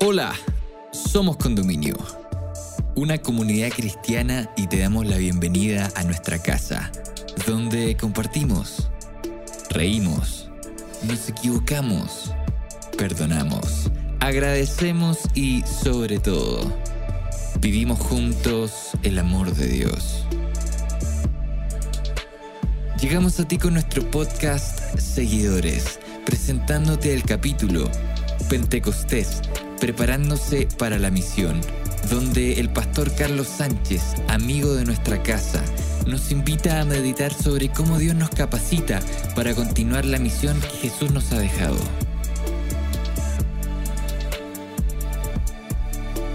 Hola, somos Condominio, una comunidad cristiana y te damos la bienvenida a nuestra casa, donde compartimos, reímos, nos equivocamos, perdonamos, agradecemos y sobre todo, vivimos juntos el amor de Dios. Llegamos a ti con nuestro podcast Seguidores, presentándote el capítulo Pentecostés, preparándose para la misión, donde el pastor Carlos Sánchez, amigo de nuestra casa, nos invita a meditar sobre cómo Dios nos capacita para continuar la misión que Jesús nos ha dejado.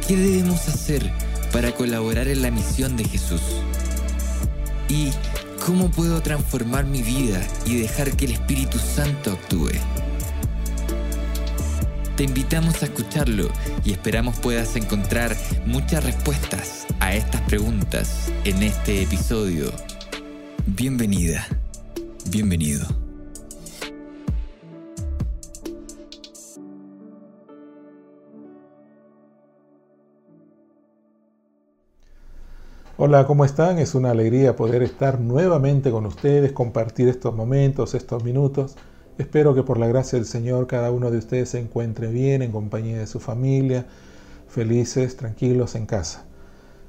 ¿Qué debemos hacer para colaborar en la misión de Jesús? ¿Y cómo puedo transformar mi vida y dejar que el Espíritu Santo actúe? Te invitamos a escucharlo y esperamos puedas encontrar muchas respuestas a estas preguntas en este episodio. Bienvenida, bienvenido. Hola, ¿cómo están? Es una alegría poder estar nuevamente con ustedes, compartir estos momentos, estos minutos. Espero que por la gracia del Señor cada uno de ustedes se encuentre bien en compañía de su familia, felices, tranquilos en casa.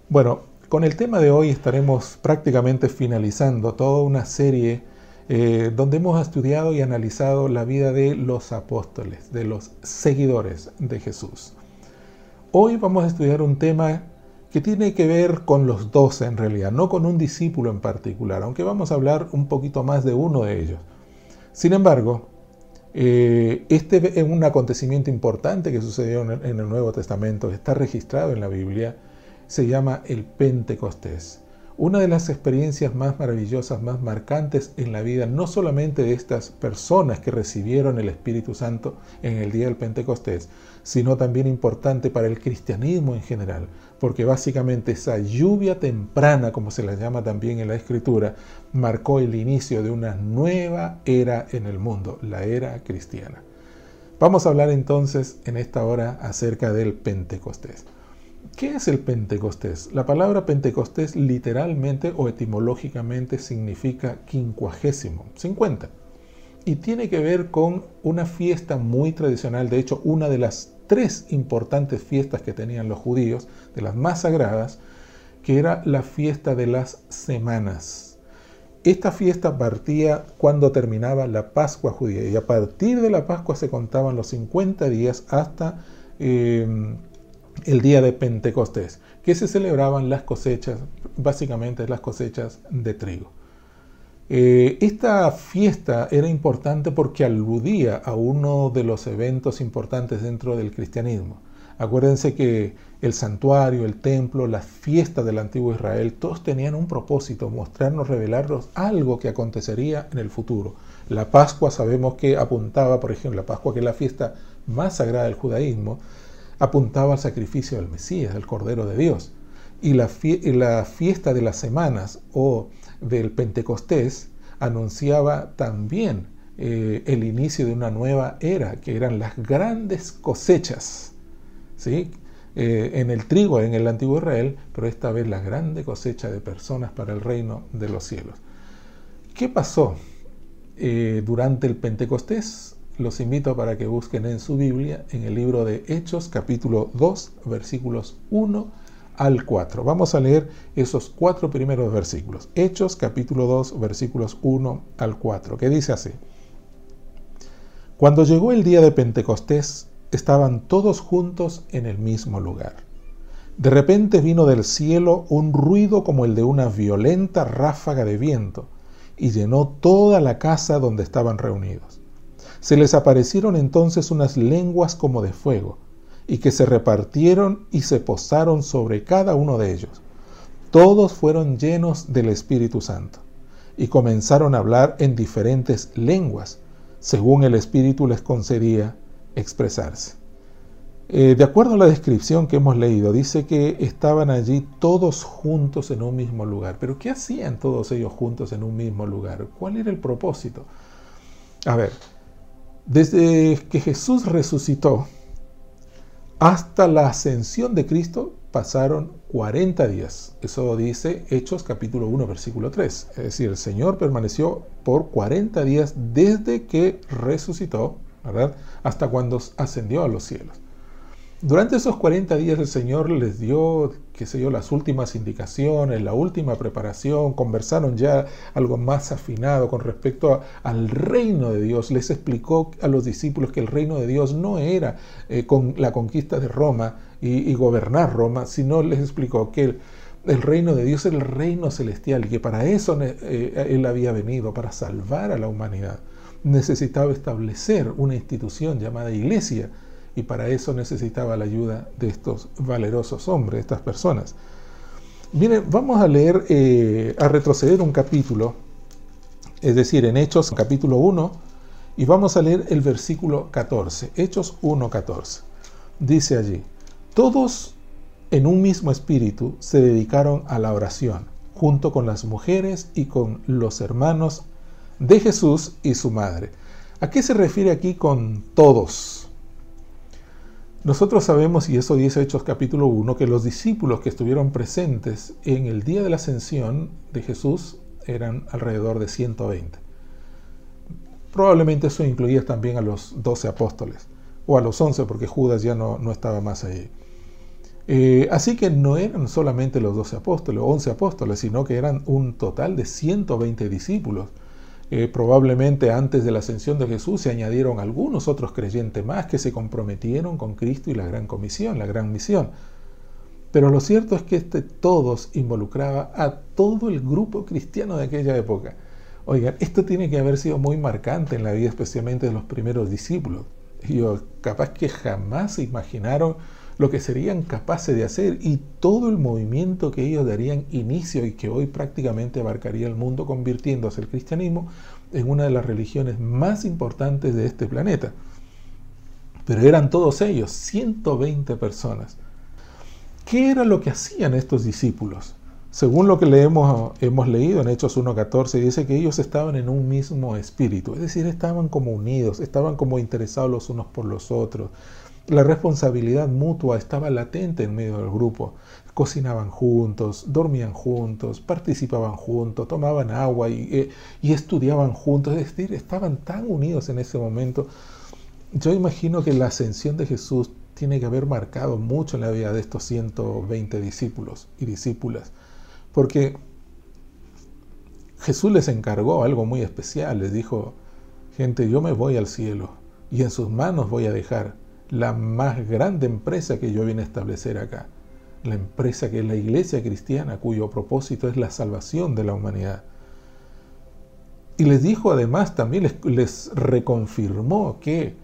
Bueno, con el tema de hoy estaremos prácticamente finalizando toda una serie eh, donde hemos estudiado y analizado la vida de los apóstoles, de los seguidores de Jesús. Hoy vamos a estudiar un tema que tiene que ver con los doce en realidad, no con un discípulo en particular, aunque vamos a hablar un poquito más de uno de ellos. Sin embargo, eh, este es un acontecimiento importante que sucedió en el Nuevo Testamento, está registrado en la Biblia, se llama el Pentecostés. Una de las experiencias más maravillosas, más marcantes en la vida, no solamente de estas personas que recibieron el Espíritu Santo en el día del Pentecostés, sino también importante para el cristianismo en general, porque básicamente esa lluvia temprana, como se la llama también en la Escritura, marcó el inicio de una nueva era en el mundo, la era cristiana. Vamos a hablar entonces en esta hora acerca del Pentecostés. ¿Qué es el Pentecostés? La palabra Pentecostés literalmente o etimológicamente significa quincuagésimo, 50. Y tiene que ver con una fiesta muy tradicional, de hecho una de las tres importantes fiestas que tenían los judíos, de las más sagradas, que era la fiesta de las semanas. Esta fiesta partía cuando terminaba la Pascua judía y a partir de la Pascua se contaban los 50 días hasta... Eh, el día de Pentecostés, que se celebraban las cosechas, básicamente las cosechas de trigo. Eh, esta fiesta era importante porque aludía a uno de los eventos importantes dentro del cristianismo. Acuérdense que el santuario, el templo, las fiestas del antiguo Israel, todos tenían un propósito, mostrarnos, revelarnos algo que acontecería en el futuro. La Pascua sabemos que apuntaba, por ejemplo, la Pascua que es la fiesta más sagrada del judaísmo, apuntaba al sacrificio del Mesías, del Cordero de Dios. Y la, fiesta de las semanas o del Pentecostés anunciaba también eh, el inicio de una nueva era, que eran las grandes cosechas. ¿sí? Eh, en el trigo, en el antiguo Israel, pero esta vez la grande cosecha de personas para el reino de los cielos. ¿Qué pasó eh, durante el Pentecostés? Los invito para que busquen en su Biblia, en el libro de Hechos, capítulo 2, versículos 1 al 4. Vamos a leer esos cuatro primeros versículos. Hechos, capítulo 2, versículos 1 al 4, que dice así. Cuando llegó el día de Pentecostés, estaban todos juntos en el mismo lugar. De repente vino del cielo un ruido como el de una violenta ráfaga de viento y llenó toda la casa donde estaban reunidos. Se les aparecieron entonces unas lenguas como de fuego, y que se repartieron y se posaron sobre cada uno de ellos. Todos fueron llenos del Espíritu Santo, y comenzaron a hablar en diferentes lenguas, según el Espíritu les concedía expresarse. Eh, de acuerdo a la descripción que hemos leído, dice que estaban allí todos juntos en un mismo lugar. Pero ¿qué hacían todos ellos juntos en un mismo lugar? ¿Cuál era el propósito? A ver, desde que Jesús resucitó, hasta la ascensión de Cristo pasaron 40 días. Eso dice Hechos capítulo 1 versículo 3. Es decir, el Señor permaneció por 40 días desde que resucitó, ¿verdad? Hasta cuando ascendió a los cielos. Durante esos 40 días el Señor les dio, qué sé yo, las últimas indicaciones, la última preparación, conversaron ya algo más afinado con respecto al reino de Dios. Les explicó a los discípulos que el reino de Dios no era eh, con la conquista de Roma y, gobernar Roma, sino les explicó que el, reino de Dios era el reino celestial y que para eso eh, Él había venido, para salvar a la humanidad. Necesitaba establecer una institución llamada iglesia y para eso necesitaba la ayuda de estos valerosos hombres, estas personas. Miren, vamos a leer, eh, a retroceder un capítulo, es decir, en Hechos capítulo 1, y vamos a leer el versículo 14, Hechos 1, 14. Dice allí, todos en un mismo espíritu se dedicaron a la oración, junto con las mujeres y con los hermanos de Jesús y su madre. ¿A qué se refiere aquí con todos? Nosotros sabemos, y eso dice Hechos capítulo 1, que los discípulos que estuvieron presentes en el día de la ascensión de Jesús eran alrededor de 120. Probablemente eso incluía también a los 12 apóstoles, o a los 11, porque Judas ya no, no estaba más allí. Eh, así que no eran solamente los 12 apóstoles, o 11 apóstoles, sino que eran un total de 120 discípulos eh, probablemente antes de la ascensión de Jesús se añadieron algunos otros creyentes más que se comprometieron con Cristo y la gran comisión, la gran misión. Pero lo cierto es que este todos involucraba a todo el grupo cristiano de aquella época. Oigan, esto tiene que haber sido muy marcante en la vida especialmente de los primeros discípulos. Y capaz que jamás se imaginaron lo que serían capaces de hacer y todo el movimiento que ellos darían inicio y que hoy prácticamente abarcaría el mundo convirtiéndose el cristianismo en una de las religiones más importantes de este planeta. Pero eran todos ellos, 120 personas. ¿Qué era lo que hacían estos discípulos? Según lo que leemos, hemos leído en Hechos 1.14, dice que ellos estaban en un mismo espíritu, es decir, estaban como unidos, estaban como interesados los unos por los otros, la responsabilidad mutua estaba latente en medio del grupo. Cocinaban juntos, dormían juntos, participaban juntos, tomaban agua y, eh, estudiaban juntos. Es decir, estaban tan unidos en ese momento. Yo imagino que la ascensión de Jesús tiene que haber marcado mucho en la vida de estos 120 discípulos y discípulas. Porque Jesús les encargó algo muy especial. Les dijo, gente, yo me voy al cielo y en sus manos voy a dejar la más grande empresa que yo vine a establecer acá. La empresa que es la iglesia cristiana, cuyo propósito es la salvación de la humanidad. Y les dijo además, también les, reconfirmó que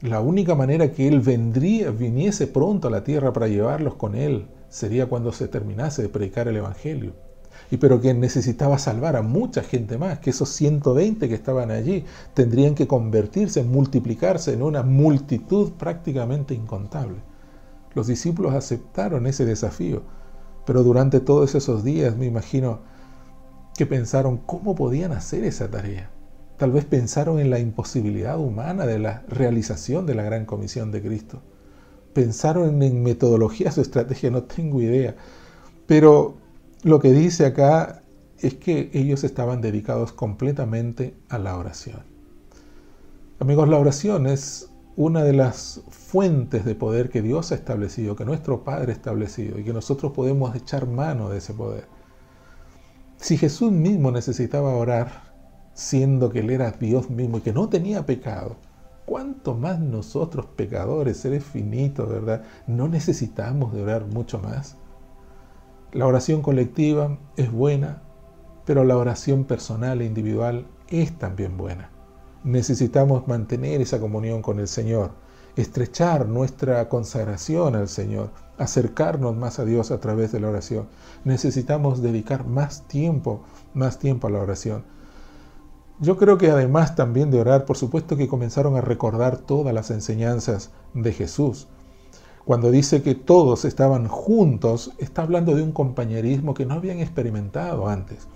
la única manera que Él vendría, viniese pronto a la tierra para llevarlos con Él, sería cuando se terminase de predicar el Evangelio y pero que necesitaba salvar a mucha gente más, que esos 120 que estaban allí tendrían que convertirse, multiplicarse en una multitud prácticamente incontable. Los discípulos aceptaron ese desafío, pero durante todos esos días me imagino que pensaron cómo podían hacer esa tarea. Tal vez pensaron en la imposibilidad humana de la realización de la gran comisión de Cristo. Pensaron en metodologías o estrategias, no tengo idea. Pero lo que dice acá es que ellos estaban dedicados completamente a la oración. Amigos, la oración es una de las fuentes de poder que Dios ha establecido, que nuestro Padre ha establecido y que nosotros podemos echar mano de ese poder. Si Jesús mismo necesitaba orar, siendo que Él era Dios mismo y que no tenía pecado, ¿cuánto más nosotros pecadores, seres finitos, verdad? No necesitamos de orar mucho más. La oración colectiva es buena, pero la oración personal e individual es también buena. Necesitamos mantener esa comunión con el Señor, estrechar nuestra consagración al Señor, acercarnos más a Dios a través de la oración. Necesitamos dedicar más tiempo, más tiempo a la oración. Yo creo que además también de orar, por supuesto que comenzaron a recordar todas las enseñanzas de Jesús. Cuando dice que todos estaban juntos, está hablando de un compañerismo que no habían experimentado antes.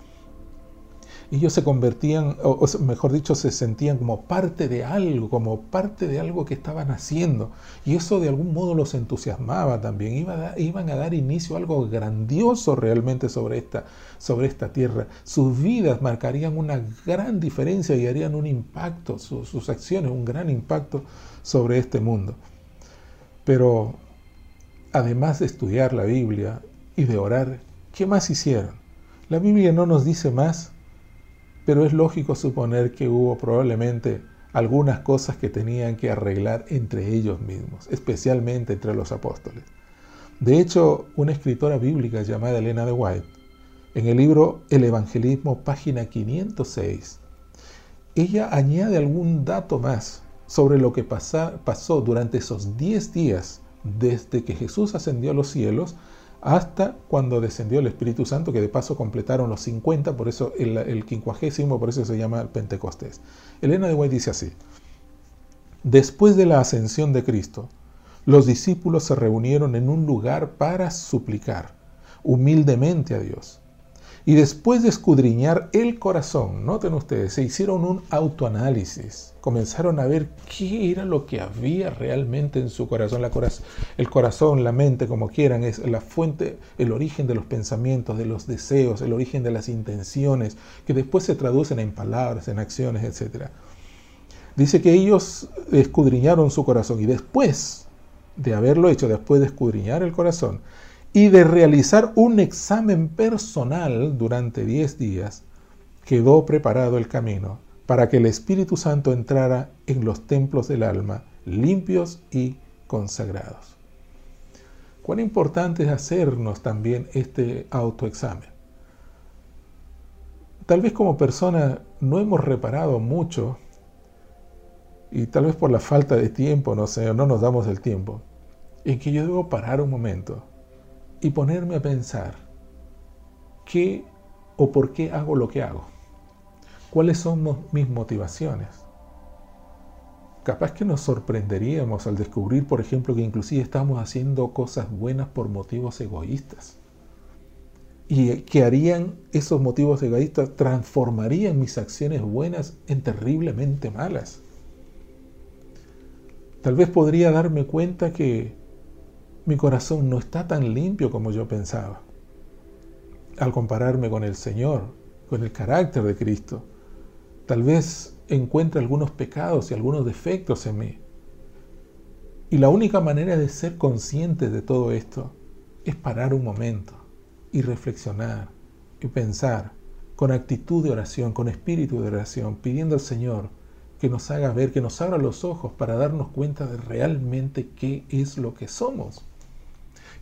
ellos se convertían, o, mejor dicho, se sentían como parte de algo, como parte de algo que estaban haciendo. Y eso de algún modo los entusiasmaba también. iban a dar inicio a algo grandioso realmente sobre esta, sobre esta tierra. Sus vidas marcarían una gran diferencia y harían un impacto, sus acciones, un gran impacto sobre este mundo. Pero además de estudiar la Biblia y de orar, ¿qué más hicieron? La Biblia no nos dice más pero es lógico suponer que hubo probablemente algunas cosas que tenían que arreglar entre ellos mismos, especialmente entre los apóstoles. De hecho, una escritora bíblica llamada Elena de White, en el libro El Evangelismo, página 506, ella añade algún dato más sobre lo que pasó durante esos 10 días desde que Jesús ascendió a los cielos hasta cuando descendió el Espíritu Santo, que de paso completaron los 50, por eso el, el quincuagésimo, por eso se llama Pentecostés. Elena de White dice así, después de la ascensión de Cristo, los discípulos se reunieron en un lugar para suplicar humildemente a Dios. Y después de escudriñar el corazón, noten ustedes, se hicieron un autoanálisis, comenzaron a ver qué era lo que había realmente en su corazón. La el corazón, la mente, como quieran, es la fuente, el origen de los pensamientos, de los deseos, el origen de las intenciones, que después se traducen en palabras, en acciones, etc. Dice que ellos escudriñaron su corazón y después de haberlo hecho, después de escudriñar el corazón, y de realizar un examen personal durante 10 días, quedó preparado el camino para que el Espíritu Santo entrara en los templos del alma limpios y consagrados. Cuán importante es hacernos también este autoexamen. Tal vez como persona no hemos reparado mucho y tal vez por la falta de tiempo, no sé, no nos damos el tiempo, en que yo debo parar un momento y ponerme a pensar qué o por qué hago lo que hago. ¿Cuáles son mis motivaciones? Capaz que nos sorprenderíamos al descubrir, por ejemplo, que inclusive estamos haciendo cosas buenas por motivos egoístas. Y que harían esos motivos egoístas, transformarían mis acciones buenas en terriblemente malas. Tal vez podría darme cuenta que mi corazón no está tan limpio como yo pensaba. Al compararme con el Señor, con el carácter de Cristo, tal vez encuentre algunos pecados y algunos defectos en mí. Y la única manera de ser consciente de todo esto es parar un momento y reflexionar y pensar con actitud de oración, con espíritu de oración, pidiendo al Señor que nos haga ver, que nos abra los ojos para darnos cuenta de realmente qué es lo que somos.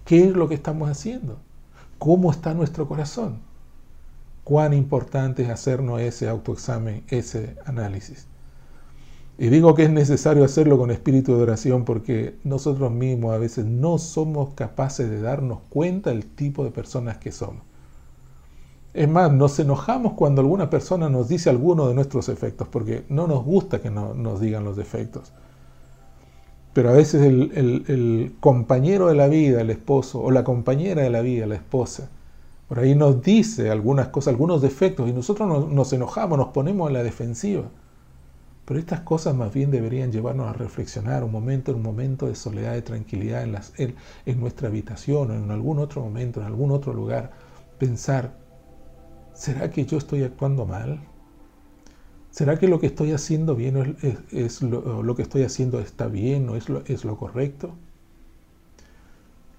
¿Qué es lo que estamos haciendo? ¿Cómo está nuestro corazón? Cuán importante es hacernos ese autoexamen, ese análisis. Y digo que es necesario hacerlo con espíritu de oración porque nosotros mismos a veces no somos capaces de darnos cuenta del tipo de personas que somos. Es más, nos enojamos cuando alguna persona nos dice alguno de nuestros efectos porque no nos gusta que nos digan los defectos. Pero a veces el, compañero de la vida, el esposo, o la compañera de la vida, la esposa, por ahí nos dice algunas cosas, algunos defectos, y nosotros nos, enojamos, nos ponemos en la defensiva. Pero estas cosas más bien deberían llevarnos a reflexionar un momento, un momento de soledad, de tranquilidad en, las, en nuestra habitación o en algún otro momento, en algún otro lugar. Pensar, ¿será que yo estoy actuando mal? ¿Será que lo que estoy haciendo bien es, lo, que estoy haciendo está bien o es lo, correcto?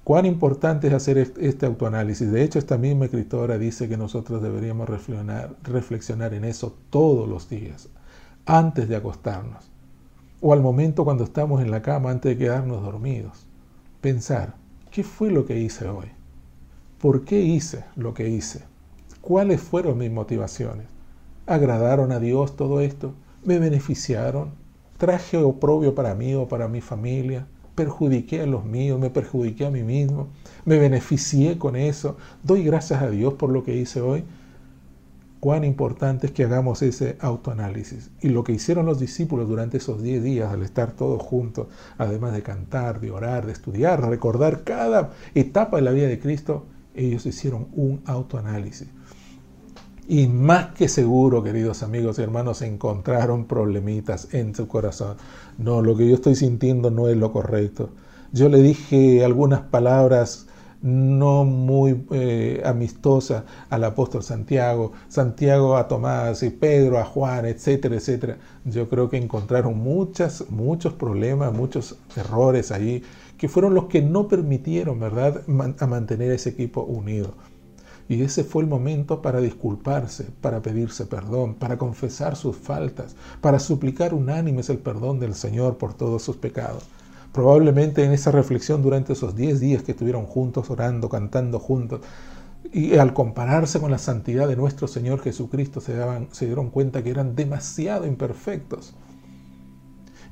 Cuán importante es hacer este autoanálisis. De hecho, esta misma escritora dice que nosotros deberíamos reflexionar en eso todos los días, antes de acostarnos, o al momento cuando estamos en la cama, antes de quedarnos dormidos. Pensar, ¿qué fue lo que hice hoy? ¿Por qué hice lo que hice? ¿Cuáles fueron mis motivaciones? Agradaron a Dios todo esto, me beneficiaron, traje oprobio para mí o para mi familia, perjudiqué a los míos, me perjudiqué a mí mismo, me beneficié con eso, doy gracias a Dios por lo que hice hoy. Cuán importante es que hagamos ese autoanálisis. Y lo que hicieron los discípulos durante esos 10 días, al estar todos juntos, además de cantar, de orar, de estudiar, recordar cada etapa de la vida de Cristo, ellos hicieron un autoanálisis Y más que seguro, queridos amigos y hermanos, encontraron problemitas en su corazón. No, lo que yo estoy sintiendo no es lo correcto. Yo le dije algunas palabras no muy eh, amistosas al apóstol Santiago, Santiago a Tomás y Pedro a Juan, etcétera, etcétera. Yo creo que encontraron muchas, muchos problemas, muchos errores ahí, que fueron los que no permitieron, ¿verdad?, a mantener ese equipo unido. Y ese fue el momento para disculparse, para pedirse perdón, para confesar sus faltas, para suplicar unánimes el perdón del Señor por todos sus pecados. Probablemente en esa reflexión durante esos 10 días que estuvieron juntos, orando, cantando juntos, y al compararse con la santidad de nuestro Señor Jesucristo se, daban, se dieron cuenta que eran demasiado imperfectos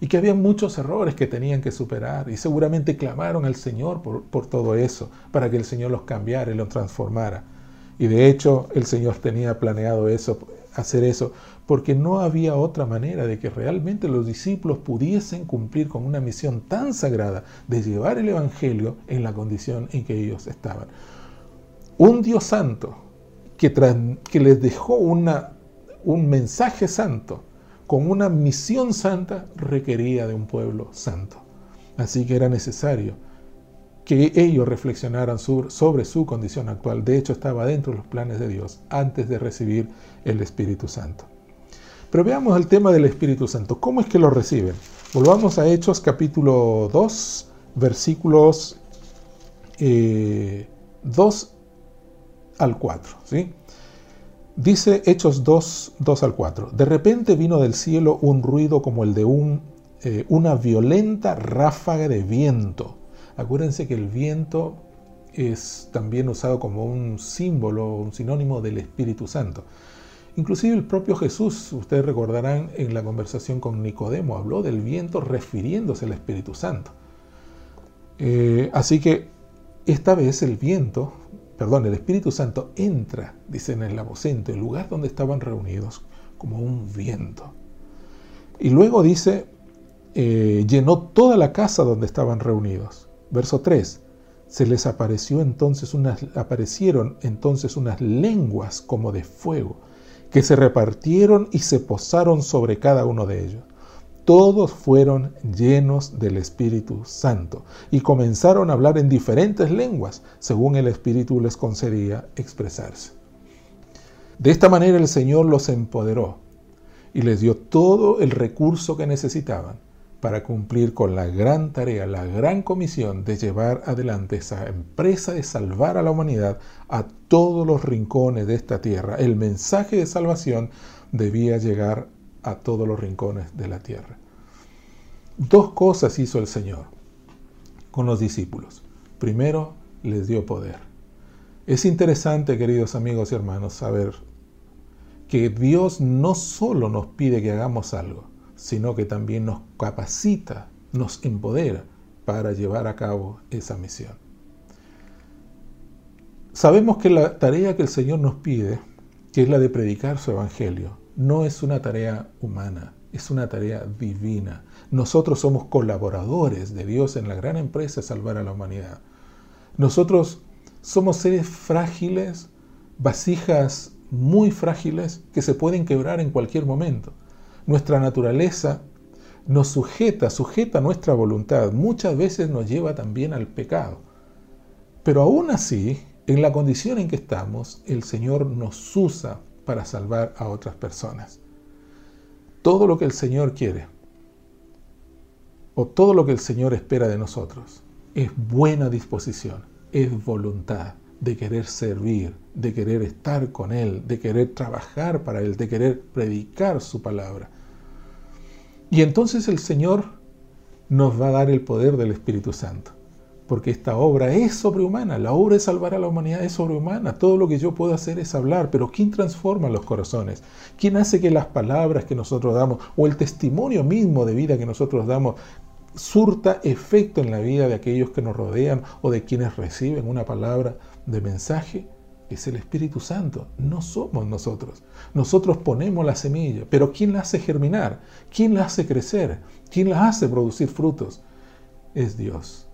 y que había muchos errores que tenían que superar y seguramente clamaron al Señor por, por todo eso, para que el Señor los cambiara y los transformara. Y de hecho el Señor tenía planeado eso, hacer eso, porque no había otra manera de que realmente los discípulos pudiesen cumplir con una misión tan sagrada de llevar el Evangelio en la condición en que ellos estaban. Un Dios santo que, que les dejó un mensaje santo con una misión santa requería de un pueblo santo. Así que era necesario que ellos reflexionaran sobre su condición actual. De hecho, estaba dentro de los planes de Dios antes de recibir el Espíritu Santo. Pero veamos el tema del Espíritu Santo. ¿Cómo es que lo reciben? Volvamos a Hechos capítulo 2, versículos 2 eh, al 4. ¿sí? Dice Hechos 2, 2 al 4. De repente vino del cielo un ruido como el de eh, una violenta ráfaga de viento Acuérdense que el viento es también usado como un símbolo, un sinónimo del Espíritu Santo. Inclusive el propio Jesús, ustedes recordarán en la conversación con Nicodemo, habló del viento refiriéndose al Espíritu Santo. Eh, así que esta vez el viento, perdón, el Espíritu Santo entra, dicen en el aposento, el lugar donde estaban reunidos, como un viento. Y luego dice, eh, llenó toda la casa donde estaban reunidos. Verso 3. Se les apareció entonces unas, aparecieron entonces unas lenguas como de fuego, que se repartieron y se posaron sobre cada uno de ellos. Todos fueron llenos del Espíritu Santo y comenzaron a hablar en diferentes lenguas, según el Espíritu les concedía expresarse. De esta manera el Señor los empoderó y les dio todo el recurso que necesitaban para cumplir con la gran tarea, la gran comisión de llevar adelante esa empresa de salvar a la humanidad a todos los rincones de esta tierra. El mensaje de salvación debía llegar a todos los rincones de la tierra. Dos cosas hizo el Señor con los discípulos. Primero, les dio poder. Es interesante, queridos amigos y hermanos, saber que Dios no solo nos pide que hagamos algo, sino que también nos capacita, nos empodera para llevar a cabo esa misión. Sabemos que la tarea que el Señor nos pide, que es la de predicar su Evangelio, no es una tarea humana, es una tarea divina. Nosotros somos colaboradores de Dios en la gran empresa de salvar a la humanidad. Nosotros somos seres frágiles, vasijas muy frágiles que se pueden quebrar en cualquier momento nuestra naturaleza nos sujeta, sujeta nuestra voluntad, muchas veces nos lleva también al pecado. Pero aún así, en la condición en que estamos, el Señor nos usa para salvar a otras personas. Todo lo que el Señor quiere, o todo lo que el Señor espera de nosotros, es buena disposición, es voluntad de querer servir, de querer estar con Él, de querer trabajar para Él, de querer predicar su palabra. Y entonces el Señor nos va a dar el poder del Espíritu Santo. Porque esta obra es sobrehumana, la obra de salvar a la humanidad es sobrehumana. Todo lo que yo puedo hacer es hablar, pero ¿quién transforma los corazones? ¿Quién hace que las palabras que nosotros damos o el testimonio mismo de vida que nosotros damos surta efecto en la vida de aquellos que nos rodean o de quienes reciben una palabra de mensaje? Es el Espíritu Santo, no somos nosotros. Nosotros ponemos la semilla, pero ¿quién la hace germinar? ¿Quién la hace crecer? ¿Quién la hace producir frutos? Es Dios.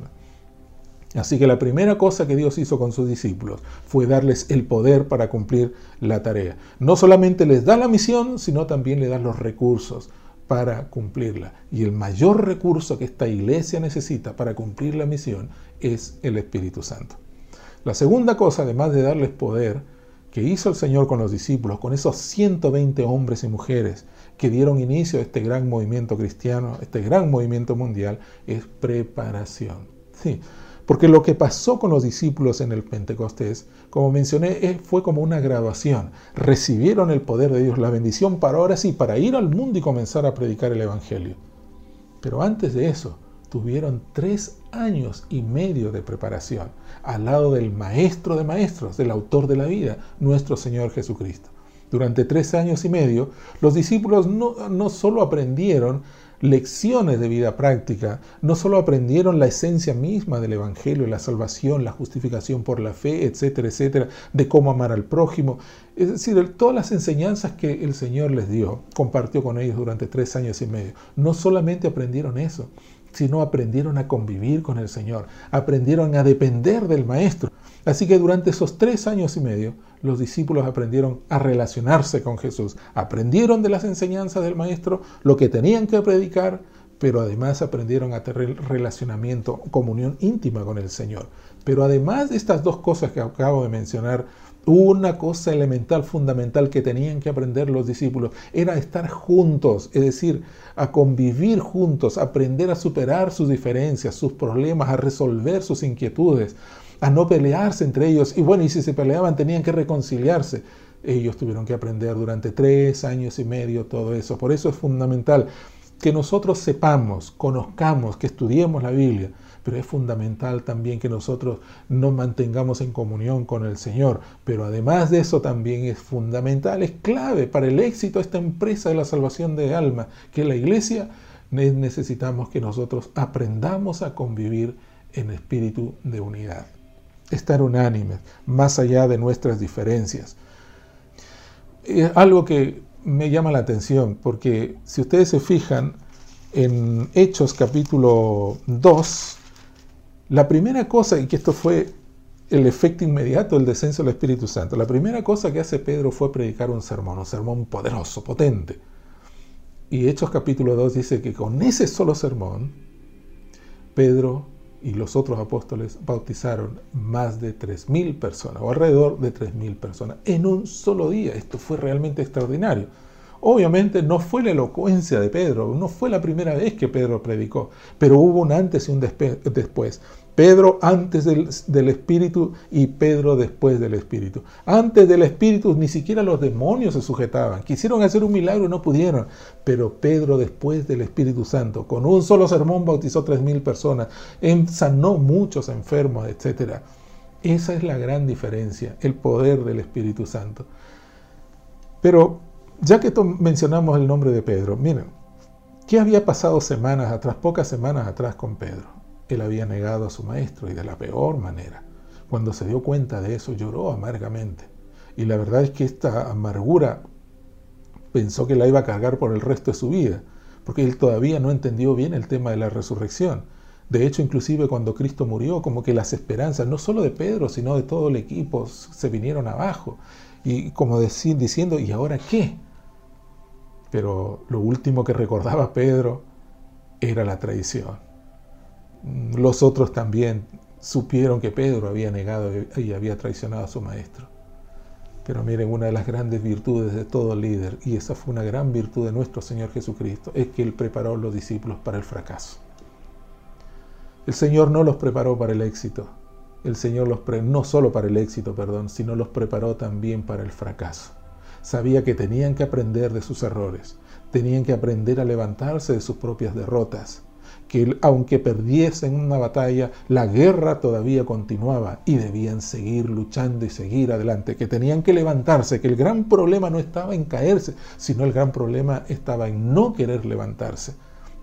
Así que la primera cosa que Dios hizo con sus discípulos fue darles el poder para cumplir la tarea. No solamente les da la misión, sino también les da los recursos para cumplirla. Y el mayor recurso que esta iglesia necesita para cumplir la misión es el Espíritu Santo. La segunda cosa, además de darles poder, que hizo el Señor con los discípulos, con esos 120 hombres y mujeres que dieron inicio a este gran movimiento cristiano, este gran movimiento mundial, es preparación. Sí, porque lo que pasó con los discípulos en el Pentecostés, como mencioné, fue como una graduación. Recibieron el poder de Dios, la bendición para ahora sí, para ir al mundo y comenzar a predicar el Evangelio. Pero antes de eso, tuvieron tres años y medio de preparación al lado del Maestro de Maestros, del autor de la vida, nuestro Señor Jesucristo. Durante tres años y medio, los discípulos no, no solo aprendieron lecciones de vida práctica, no solo aprendieron la esencia misma del Evangelio, la salvación, la justificación por la fe, etcétera, etcétera, de cómo amar al prójimo, es decir, todas las enseñanzas que el Señor les dio, compartió con ellos durante tres años y medio. No solamente aprendieron eso, sino aprendieron a convivir con el Señor, aprendieron a depender del Maestro. Así que durante esos tres años y medio, los discípulos aprendieron a relacionarse con Jesús, aprendieron de las enseñanzas del Maestro lo que tenían que predicar, pero además aprendieron a tener relacionamiento, comunión íntima con el Señor. Pero además de estas dos cosas que acabo de mencionar, una cosa elemental, fundamental que tenían que aprender los discípulos era estar juntos, es decir, a convivir juntos, aprender a superar sus diferencias, sus problemas, a resolver sus inquietudes, a no pelearse entre ellos. Y bueno, y si se peleaban tenían que reconciliarse. Ellos tuvieron que aprender durante tres años y medio todo eso. Por eso es fundamental que nosotros sepamos, conozcamos, que estudiemos la Biblia pero es fundamental también que nosotros nos mantengamos en comunión con el Señor. Pero además de eso también es fundamental, es clave para el éxito de esta empresa de la salvación de alma, que la iglesia necesitamos que nosotros aprendamos a convivir en espíritu de unidad. Estar unánimes, más allá de nuestras diferencias. Es algo que me llama la atención, porque si ustedes se fijan en Hechos capítulo 2, la primera cosa, y que esto fue el efecto inmediato del descenso del Espíritu Santo, la primera cosa que hace Pedro fue predicar un sermón, un sermón poderoso, potente. Y Hechos capítulo 2 dice que con ese solo sermón, Pedro y los otros apóstoles bautizaron más de 3.000 personas, o alrededor de 3.000 personas, en un solo día. Esto fue realmente extraordinario. Obviamente no fue la elocuencia de Pedro, no fue la primera vez que Pedro predicó, pero hubo un antes y un después. Pedro antes del, Espíritu y Pedro después del Espíritu. Antes del Espíritu ni siquiera los demonios se sujetaban. Quisieron hacer un milagro y no pudieron. Pero Pedro después del Espíritu Santo, con un solo sermón bautizó tres mil personas, sanó muchos enfermos, etc. Esa es la gran diferencia, el poder del Espíritu Santo. Pero ya que mencionamos el nombre de Pedro, miren, ¿qué había pasado semanas atrás, pocas semanas atrás con Pedro? Él había negado a su maestro y de la peor manera. Cuando se dio cuenta de eso lloró amargamente. Y la verdad es que esta amargura pensó que la iba a cargar por el resto de su vida, porque él todavía no entendió bien el tema de la resurrección. De hecho, inclusive cuando Cristo murió, como que las esperanzas, no solo de Pedro, sino de todo el equipo, se vinieron abajo. Y como diciendo, ¿y ahora qué? Pero lo último que recordaba Pedro era la traición los otros también supieron que Pedro había negado y había traicionado a su maestro. Pero miren, una de las grandes virtudes de todo líder, y esa fue una gran virtud de nuestro Señor Jesucristo, es que Él preparó a los discípulos para el fracaso. El Señor no los preparó para el éxito. El Señor los pre no solo para el éxito, perdón, sino los preparó también para el fracaso. Sabía que tenían que aprender de sus errores, tenían que aprender a levantarse de sus propias derrotas, que aunque perdiesen una batalla, la guerra todavía continuaba y debían seguir luchando y seguir adelante, que tenían que levantarse, que el gran problema no estaba en caerse, sino el gran problema estaba en no querer levantarse.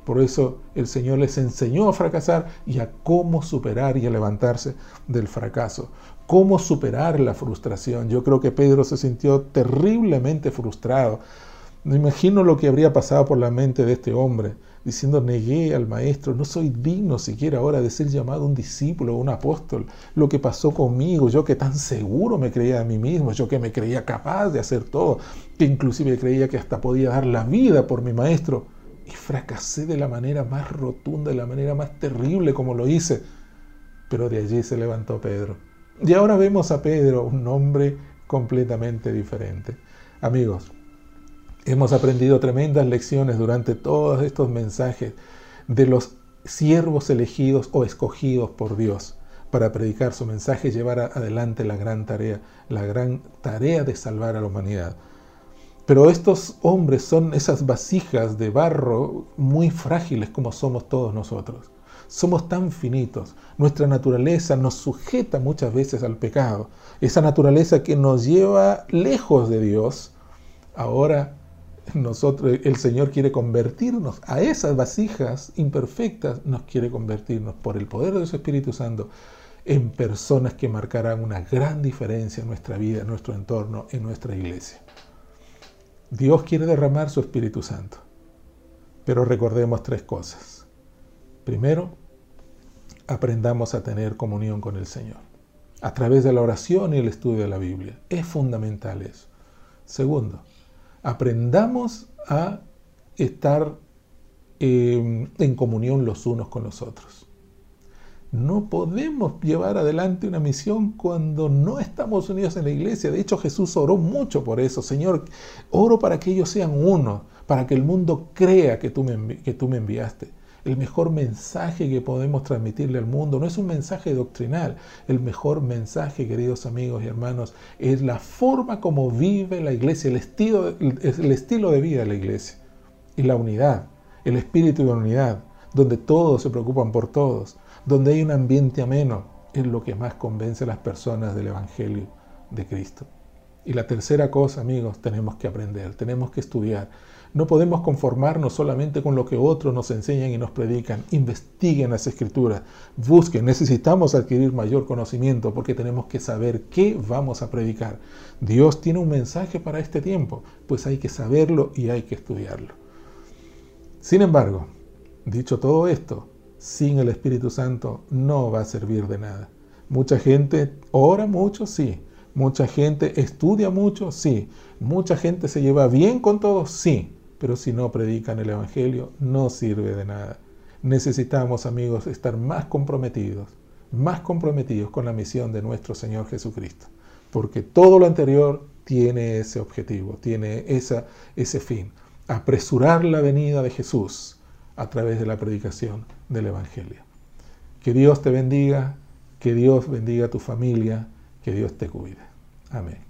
Por eso el Señor les enseñó a fracasar y a cómo superar y a levantarse del fracaso. Cómo superar la frustración. Yo creo que Pedro se sintió terriblemente frustrado. Me imagino lo que habría pasado por la mente de este hombre diciendo, negué al maestro, no soy digno siquiera ahora de ser llamado un discípulo o un apóstol. Lo que pasó conmigo, yo que tan seguro me creía de mí mismo, yo que me creía capaz de hacer todo, que inclusive creía que hasta podía dar la vida por mi maestro, y fracasé de la manera más rotunda, de la manera más terrible como lo hice. Pero de allí se levantó Pedro. Y ahora vemos a Pedro, un hombre completamente diferente. Amigos, hemos aprendido tremendas lecciones durante todos estos mensajes de los siervos elegidos o escogidos por Dios para predicar su mensaje y llevar adelante la gran tarea, la gran tarea de salvar a la humanidad. Pero estos hombres son esas vasijas de barro muy frágiles como somos todos nosotros. Somos tan finitos. Nuestra naturaleza nos sujeta muchas veces al pecado. Esa naturaleza que nos lleva lejos de Dios. Ahora nosotros, el Señor quiere convertirnos a esas vasijas imperfectas, nos quiere convertirnos por el poder de su Espíritu Santo en personas que marcarán una gran diferencia en nuestra vida, en nuestro entorno, en nuestra iglesia. Dios quiere derramar su Espíritu Santo. Pero recordemos tres cosas. Primero, aprendamos a tener comunión con el Señor. A través de la oración y el estudio de la Biblia. Es fundamental eso. Segundo, aprendamos a estar eh, en comunión los unos con los otros. No podemos llevar adelante una misión cuando no estamos unidos en la iglesia. De hecho, Jesús oró mucho por eso. Señor, oro para que ellos sean uno, para que el mundo crea que tú que tú me enviaste. El mejor mensaje que podemos transmitirle al mundo no es un mensaje doctrinal. El mejor mensaje, queridos amigos y hermanos, es la forma como vive la iglesia, el estilo, el estilo de vida de la iglesia. Y la unidad, el espíritu de unidad, donde todos se preocupan por todos, donde hay un ambiente ameno, es lo que más convence a las personas del Evangelio de Cristo. Y la tercera cosa, amigos, tenemos que aprender, tenemos que estudiar. No podemos conformarnos solamente con lo que otros nos enseñan y nos predican. Investiguen las escrituras, busquen, necesitamos adquirir mayor conocimiento porque tenemos que saber qué vamos a predicar. Dios tiene un mensaje para este tiempo, pues hay que saberlo y hay que estudiarlo. Sin embargo, dicho todo esto, sin el Espíritu Santo no va a servir de nada. Mucha gente ora mucho, sí. Mucha gente estudia mucho, sí. Mucha gente se lleva bien con todos, sí. Pero si no predican el Evangelio, no sirve de nada. Necesitamos, amigos, estar más comprometidos, más comprometidos con la misión de nuestro Señor Jesucristo. Porque todo lo anterior tiene ese objetivo, tiene esa, ese fin. Apresurar la venida de Jesús a través de la predicación del Evangelio. Que Dios te bendiga, que Dios bendiga a tu familia, que Dios te cuide. Amén.